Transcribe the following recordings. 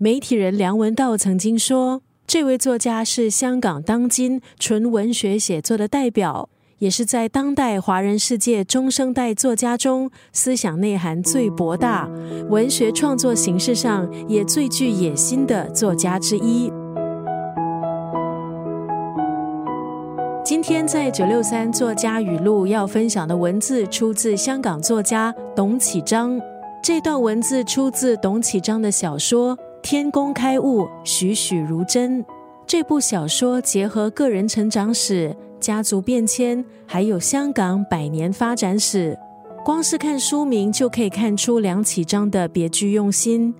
媒体人梁文道曾经说，这位作家是香港当今纯文学写作的代表。也是在当代华人世界中生代作家中，思想内涵最博大、文学创作形式上也最具野心的作家之一。今天在九六三作家语录要分享的文字，出自香港作家董启章。这段文字出自董启章的小说《天工开物，栩栩如真》。这部小说结合个人成长史。家族变迁，还有香港百年发展史，光是看书名就可以看出梁启章的别具用心。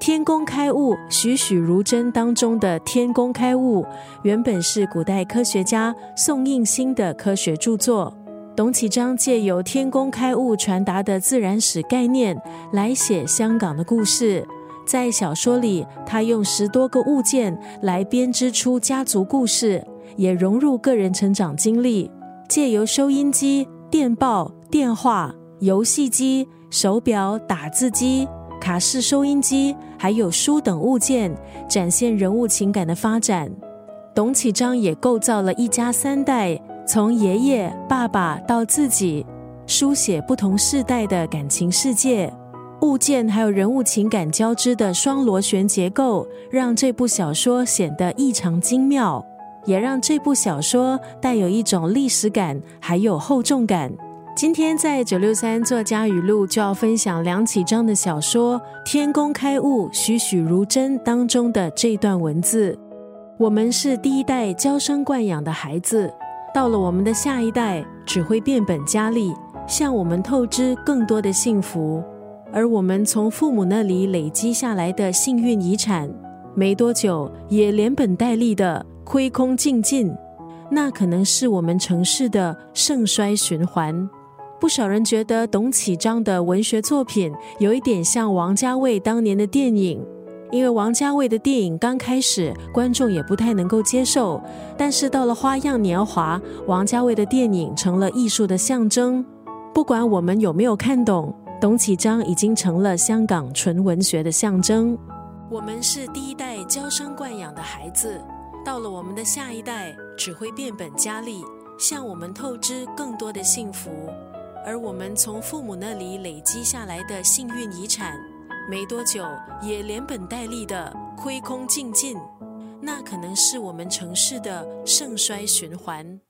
天工开物，栩栩如真当中的天工开物，原本是古代科学家宋应星的科学著作。董启章借由天工开物传达的自然史概念来写香港的故事。在小说里，他用十多个物件来编织出家族故事。也融入个人成长经历，借由收音机、电报、电话、游戏机、手表、打字机、卡式收音机，还有书等物件，展现人物情感的发展。董启章也构造了一家三代，从爷爷、爸爸到自己，书写不同世代的感情世界，物件还有人物情感交织的双螺旋结构，让这部小说显得异常精妙。也让这部小说带有一种历史感，还有厚重感。今天在九六三作家语录就要分享梁启章的小说《天工开物，栩栩如真》当中的这段文字：我们是第一代娇生惯养的孩子，到了我们的下一代，只会变本加厉，向我们透支更多的幸福。而我们从父母那里累积下来的幸运遗产，没多久也连本带利的。亏空尽尽，那可能是我们城市的盛衰循环。不少人觉得董启章的文学作品有一点像王家卫当年的电影，因为王家卫的电影刚开始观众也不太能够接受，但是到了《花样年华》，王家卫的电影成了艺术的象征。不管我们有没有看懂，董启章已经成了香港纯文学的象征。我们是第一代娇生惯养的孩子。到了我们的下一代，只会变本加厉，向我们透支更多的幸福，而我们从父母那里累积下来的幸运遗产，没多久也连本带利的亏空尽尽，那可能是我们城市的盛衰循环。